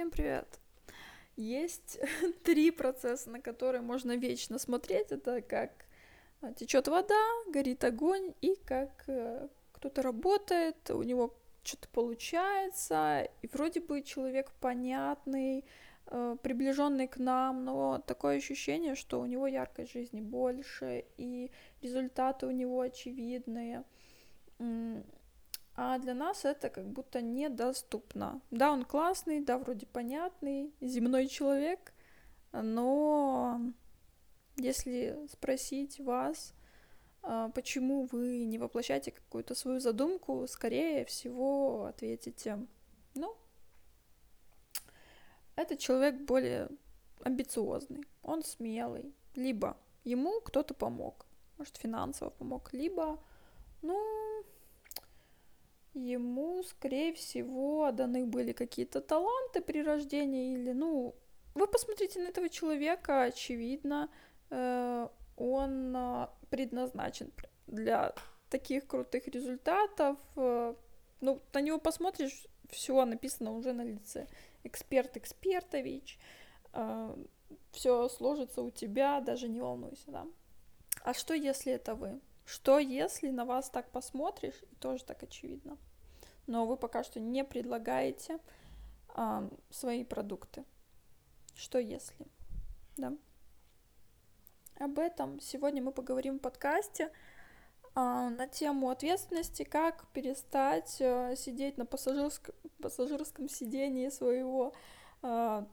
Всем привет! Есть три процесса, на которые можно вечно смотреть. Это как а, течет вода, горит огонь, и как э, кто-то работает, у него что-то получается, и вроде бы человек понятный, э, приближенный к нам, но такое ощущение, что у него яркость жизни больше, и результаты у него очевидные а для нас это как будто недоступно. Да, он классный, да, вроде понятный, земной человек, но если спросить вас, а, почему вы не воплощаете какую-то свою задумку, скорее всего ответите, ну, этот человек более амбициозный, он смелый, либо ему кто-то помог, может, финансово помог, либо, ну, ему, скорее всего, даны были какие-то таланты при рождении или, ну, вы посмотрите на этого человека, очевидно, э, он э, предназначен для таких крутых результатов. Э, ну, на него посмотришь, все написано уже на лице. Эксперт Экспертович, э, все сложится у тебя, даже не волнуйся, да. А что, если это вы? Что, если на вас так посмотришь, и тоже так очевидно, но вы пока что не предлагаете а, свои продукты? Что если? Да. Об этом сегодня мы поговорим в подкасте а, на тему ответственности, как перестать а, сидеть на пассажирском, пассажирском сидении своего а,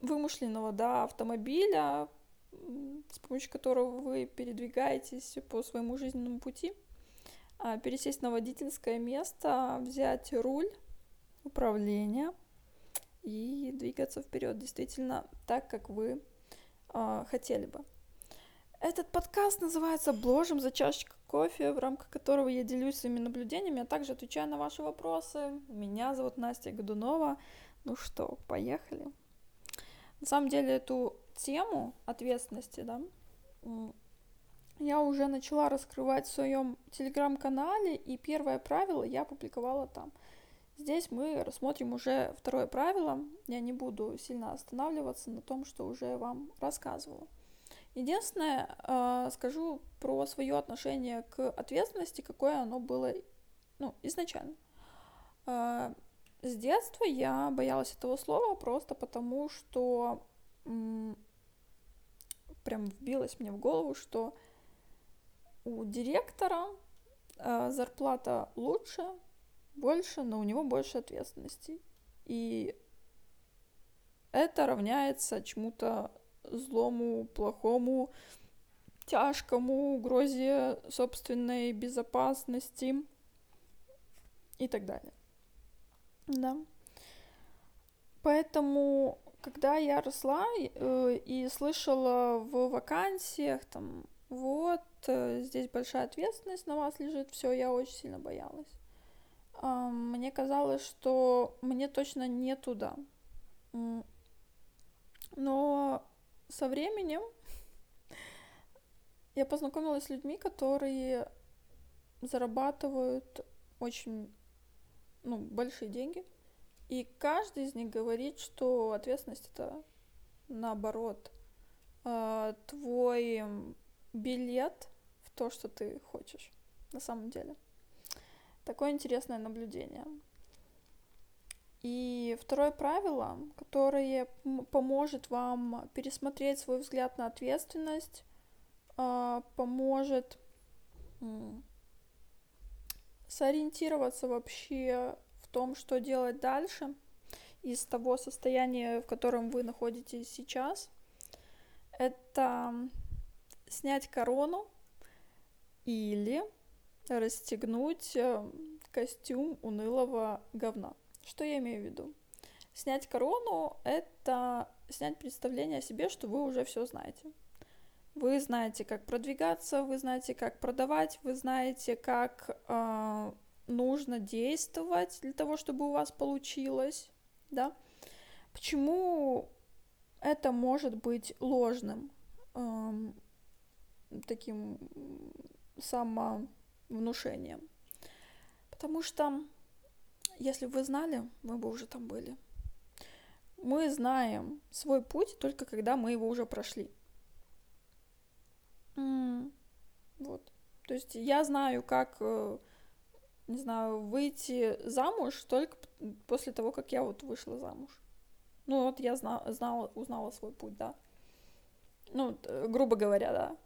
вымышленного да, автомобиля, с помощью которого вы передвигаетесь по своему жизненному пути, пересесть на водительское место, взять руль управления и двигаться вперед действительно так, как вы э, хотели бы. Этот подкаст называется «Бложим за чашечку кофе», в рамках которого я делюсь своими наблюдениями, а также отвечаю на ваши вопросы. Меня зовут Настя Годунова. Ну что, поехали. На самом деле эту тему ответственности, да, я уже начала раскрывать в своем телеграм-канале, и первое правило я опубликовала там. Здесь мы рассмотрим уже второе правило. Я не буду сильно останавливаться на том, что уже вам рассказывала. Единственное, э, скажу про свое отношение к ответственности, какое оно было ну, изначально. Э, с детства я боялась этого слова просто потому, что прям вбилось мне в голову, что у директора э, зарплата лучше, больше, но у него больше ответственности. И это равняется чему-то злому, плохому, тяжкому, угрозе собственной безопасности и так далее. Да. Поэтому, когда я росла э, и слышала в вакансиях там вот, здесь большая ответственность на вас лежит, все, я очень сильно боялась. Мне казалось, что мне точно не туда. Но со временем я познакомилась с людьми, которые зарабатывают очень ну, большие деньги. И каждый из них говорит, что ответственность это наоборот. А, твой билет то, что ты хочешь на самом деле. Такое интересное наблюдение. И второе правило, которое поможет вам пересмотреть свой взгляд на ответственность, а, поможет сориентироваться вообще в том, что делать дальше из того состояния, в котором вы находитесь сейчас. Это снять корону или расстегнуть э, костюм унылого говна. Что я имею в виду? Снять корону — это снять представление о себе, что вы уже все знаете. Вы знаете, как продвигаться, вы знаете, как продавать, вы знаете, как э, нужно действовать для того, чтобы у вас получилось, да? Почему это может быть ложным? Эм, таким самовнушением. Потому что, если бы вы знали, мы бы уже там были. мы знаем свой путь только когда мы его уже прошли. Вот. То есть я знаю, как, э, не знаю, выйти замуж только после того, как я вот вышла замуж. Ну вот я знала, знала узнала свой путь, да. Ну, грубо говоря, да.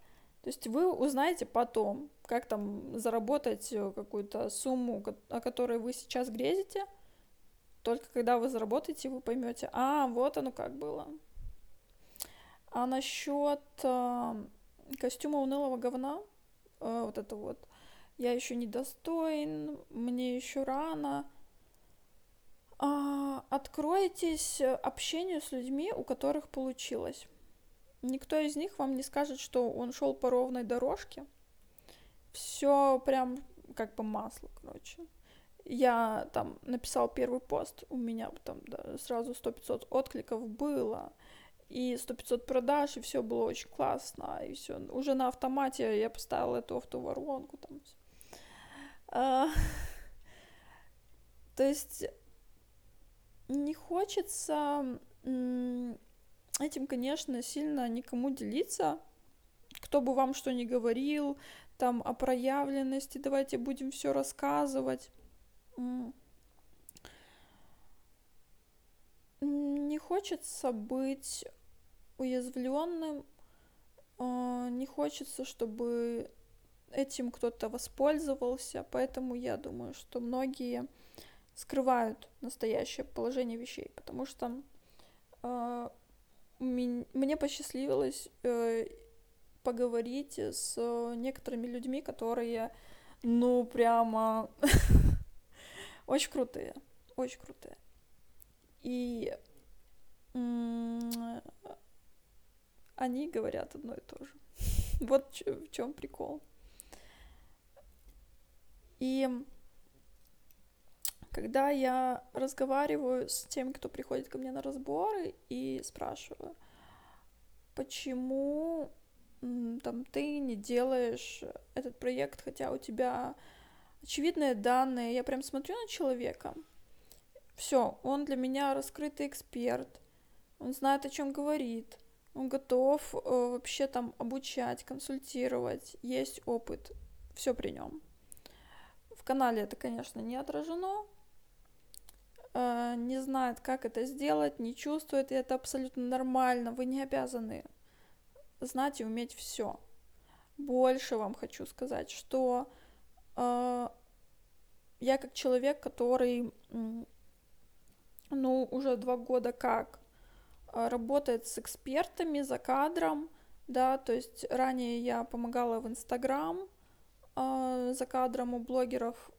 То есть вы узнаете потом, как там заработать э, какую-то сумму, о которой вы сейчас грезите. Только когда вы заработаете, вы поймете, а, вот оно как было. А насчет э, костюма унылого говна, э, вот это вот, я еще не достоин, мне еще рано. А, откройтесь общению с людьми, у которых получилось. Никто из них вам не скажет, что он шел по ровной дорожке. Все прям как по маслу, короче. Я там написал первый пост, у меня там да, сразу 100-500 откликов было, и 100-500 продаж, и все было очень классно, и все. Уже на автомате я поставила эту автоворонку там. А, то есть не хочется этим, конечно, сильно никому делиться. Кто бы вам что ни говорил, там о проявленности, давайте будем все рассказывать. Не хочется быть уязвленным, а, не хочется, чтобы этим кто-то воспользовался, поэтому я думаю, что многие скрывают настоящее положение вещей, потому что мне посчастливилось э, поговорить с некоторыми людьми, которые, ну, прямо очень крутые, очень крутые. И они говорят одно и то же. вот в чем прикол. И когда я разговариваю с теми, кто приходит ко мне на разборы, и спрашиваю, почему там ты не делаешь этот проект, хотя у тебя очевидные данные, я прям смотрю на человека, все, он для меня раскрытый эксперт, он знает, о чем говорит, он готов э, вообще там обучать, консультировать, есть опыт, все при нем. В канале это, конечно, не отражено, не знает, как это сделать, не чувствует, и это абсолютно нормально. Вы не обязаны знать и уметь все. Больше вам хочу сказать, что э, я как человек, который, ну, уже два года как э, работает с экспертами за кадром, да, то есть ранее я помогала в Инстаграм э, за кадром у блогеров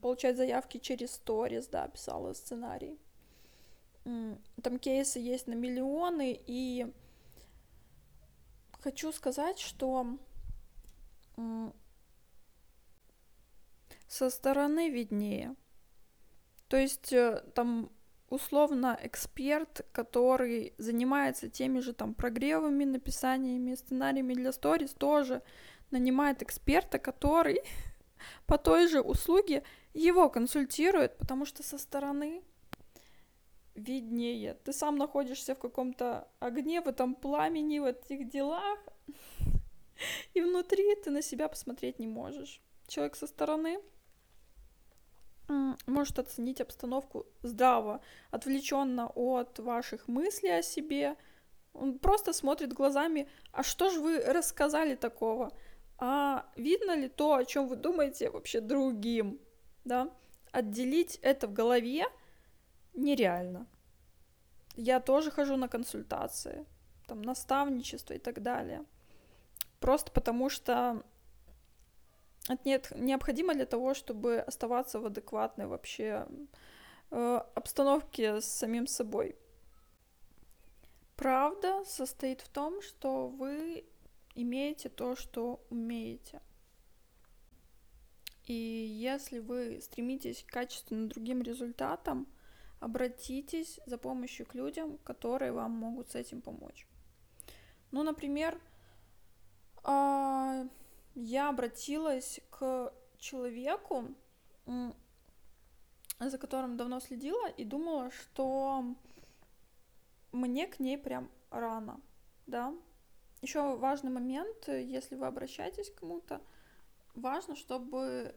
получать заявки через сторис, да, писала сценарий. Там кейсы есть на миллионы, и хочу сказать, что со стороны виднее. То есть э, там условно эксперт, который занимается теми же там прогревами, написаниями, сценариями для сторис, тоже нанимает эксперта, который по той же услуге его консультирует, потому что со стороны виднее. Ты сам находишься в каком-то огне, в этом пламени, в этих делах, и внутри ты на себя посмотреть не можешь. Человек со стороны может оценить обстановку здраво, отвлеченно от ваших мыслей о себе. Он просто смотрит глазами, а что же вы рассказали такого? А видно ли то, о чем вы думаете вообще другим, да? Отделить это в голове нереально. Я тоже хожу на консультации, там, наставничество и так далее. Просто потому что это нет, необходимо для того, чтобы оставаться в адекватной вообще э, обстановке с самим собой. Правда состоит в том, что вы имеете то, что умеете. И если вы стремитесь к качественным другим результатам, обратитесь за помощью к людям, которые вам могут с этим помочь. Ну, например, а, я обратилась к человеку, за которым давно следила, и думала, что мне к ней прям рано, да. Еще важный момент, если вы обращаетесь к кому-то, важно, чтобы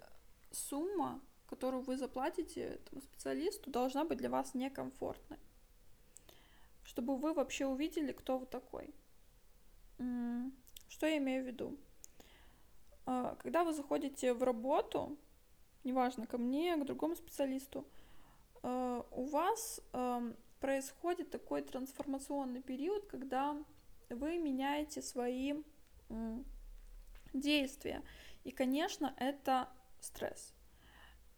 сумма, которую вы заплатите этому специалисту, должна быть для вас некомфортной. Чтобы вы вообще увидели, кто вы такой. Что я имею в виду? А, когда вы заходите в работу, неважно, ко мне, к другому специалисту, а, у вас происходит такой трансформационный период, когда вы меняете свои действия. И, конечно, это стресс.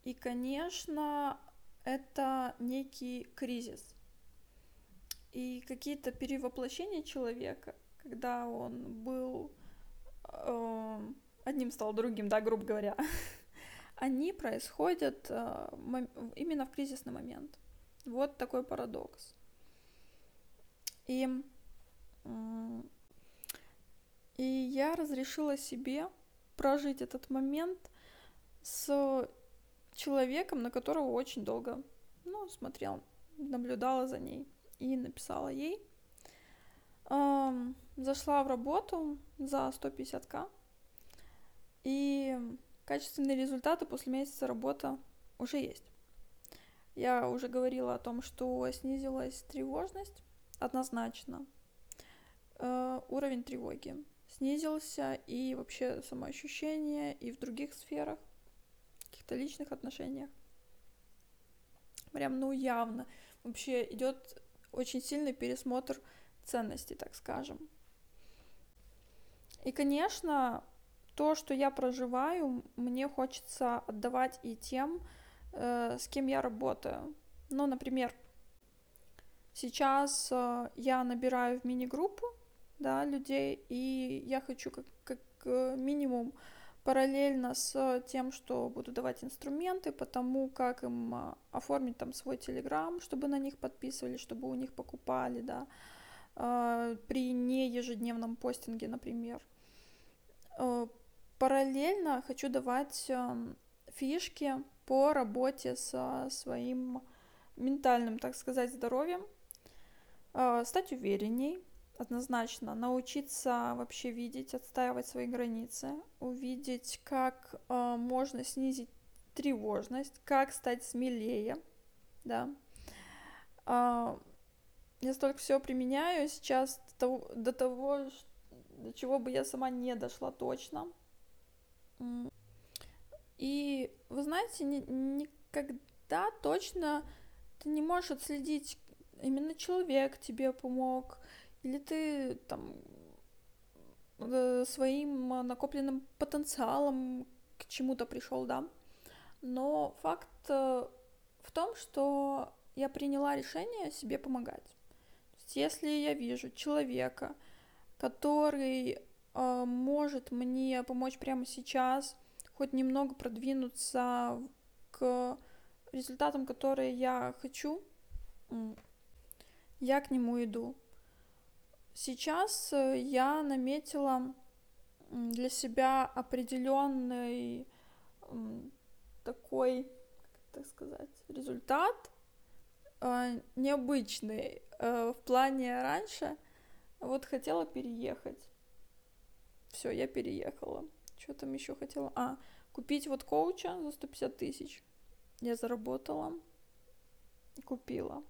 И, конечно, это некий кризис. И какие-то перевоплощения человека, когда он был э, одним стал другим, да, грубо говоря, они происходят э, именно в кризисный момент. Вот такой парадокс. И, и я разрешила себе прожить этот момент с человеком, на которого очень долго, ну, смотрел, наблюдала за ней и написала ей. Зашла в работу за 150к, и качественные результаты после месяца работы уже есть. Я уже говорила о том, что снизилась тревожность однозначно. Э, уровень тревоги снизился, и вообще самоощущение, и в других сферах, каких-то личных отношениях. Прям, ну, явно. Вообще идет очень сильный пересмотр ценностей, так скажем. И, конечно, то, что я проживаю, мне хочется отдавать и тем, э, с кем я работаю. Ну, например, сейчас э, я набираю в мини-группу, да, людей, и я хочу как, как э, минимум параллельно с тем, что буду давать инструменты по тому, как им э, оформить там свой телеграм, чтобы на них подписывали, чтобы у них покупали, да, э, при не ежедневном постинге, например. Параллельно хочу давать эм, фишки по работе со своим ментальным, так сказать, здоровьем, э, стать уверенней, однозначно, научиться вообще видеть, отстаивать свои границы, увидеть, как э, можно снизить тревожность, как стать смелее, да. Э, я столько всего применяю сейчас до того, до того, до чего бы я сама не дошла точно. И вы знаете, ни, никогда точно ты не можешь отследить, именно человек тебе помог, или ты там э, своим накопленным потенциалом к чему-то пришел, да. Но факт э, в том, что я приняла решение себе помогать. Есть, если я вижу человека, который э, может мне помочь прямо сейчас, хоть немного продвинуться к результатам, которые я хочу, я к нему иду. Сейчас э, я наметила для себя определенный такой, как так сказать, результат э, необычный э, в плане раньше. Вот хотела переехать все, я переехала. Что там еще хотела? А, купить вот коуча за 150 тысяч. Я заработала, купила.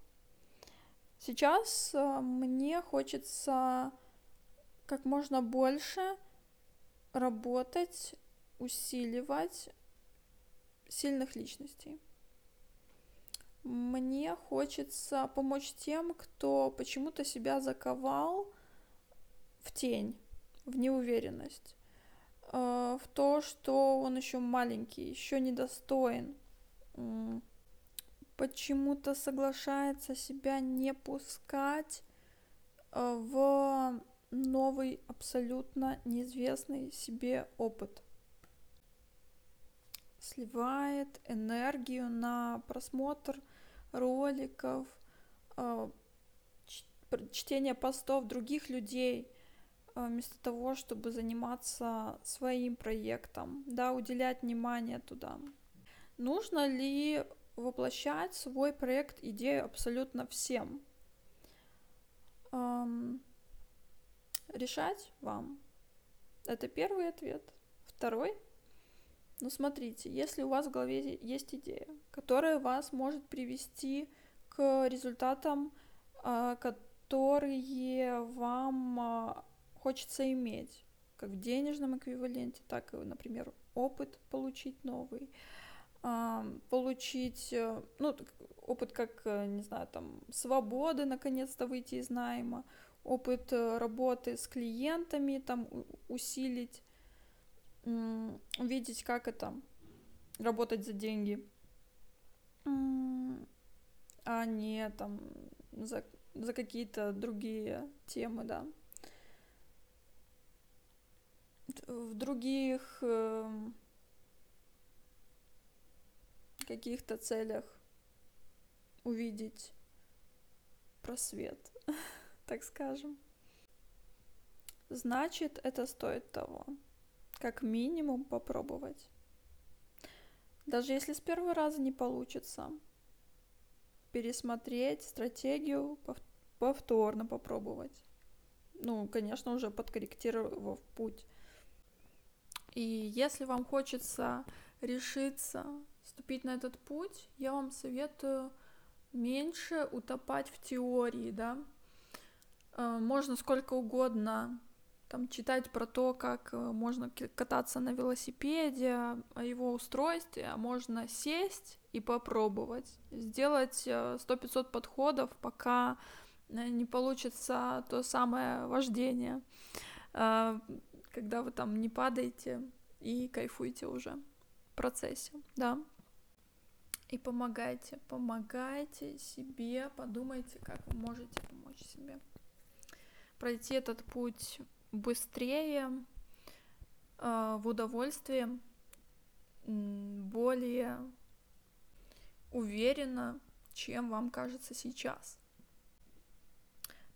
Сейчас э, мне хочется как можно больше работать, усиливать сильных личностей. Мне хочется помочь тем, кто почему-то себя заковал в тень в неуверенность, э, в то, что он еще маленький, еще недостоин, почему-то соглашается себя не пускать э, в новый, абсолютно неизвестный себе опыт. Сливает энергию на просмотр роликов, э, чтение постов других людей, а, вместо того, чтобы заниматься своим проектом, да, уделять внимание туда. Нужно ли воплощать свой проект, идею абсолютно всем? эм, решать вам. Это первый ответ. Второй. Ну, смотрите, если у вас в голове есть идея, которая вас может привести к результатам, э, которые вам э, хочется иметь, как в денежном эквиваленте, так и, например, опыт получить новый, получить, э, ну, опыт как, э, не знаю, там, свободы, наконец-то выйти из найма, опыт э, работы с клиентами, там, усилить, увидеть, как это, работать за деньги, а не там за, за какие-то другие темы, да. В других эм, каких-то целях увидеть просвет, так скажем. Значит, это стоит того. Как минимум попробовать. Даже если с первого раза не получится, пересмотреть стратегию, повторно попробовать. Ну, конечно, уже подкорректировав путь. И если вам хочется решиться вступить на этот путь, я вам советую меньше утопать в теории, да. Э, можно сколько угодно там читать про то, как э, можно кататься на велосипеде, о его устройстве, а можно сесть и попробовать, сделать 100-500 э, подходов, пока не получится то самое вождение, когда вы там не падаете и кайфуете уже в процессе, да. И помогайте, помогайте себе, подумайте, как вы можете помочь себе. Пройти этот путь быстрее, э, в удовольствие, более уверенно, чем вам кажется сейчас.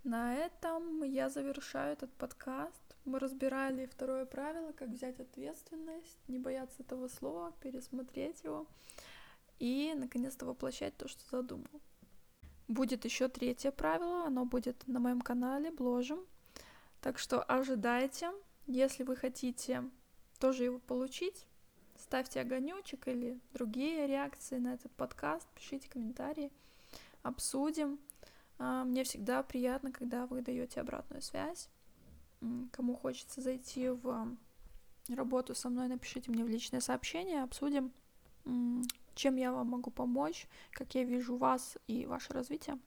На этом я завершаю этот подкаст. Мы разбирали второе правило, как взять ответственность, не бояться этого слова, пересмотреть его и наконец-то воплощать то, что задумал. Будет еще третье правило, оно будет на моем канале, бложим. Так что ожидайте, если вы хотите тоже его получить, ставьте огонечек или другие реакции на этот подкаст, пишите комментарии, обсудим. А, мне всегда приятно, когда вы даете обратную связь. Кому хочется зайти в работу со мной, напишите мне в личное сообщение, обсудим чем я вам могу помочь, как я вижу вас и ваше развитие.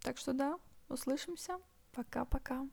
Так что да, услышимся. Пока-пока.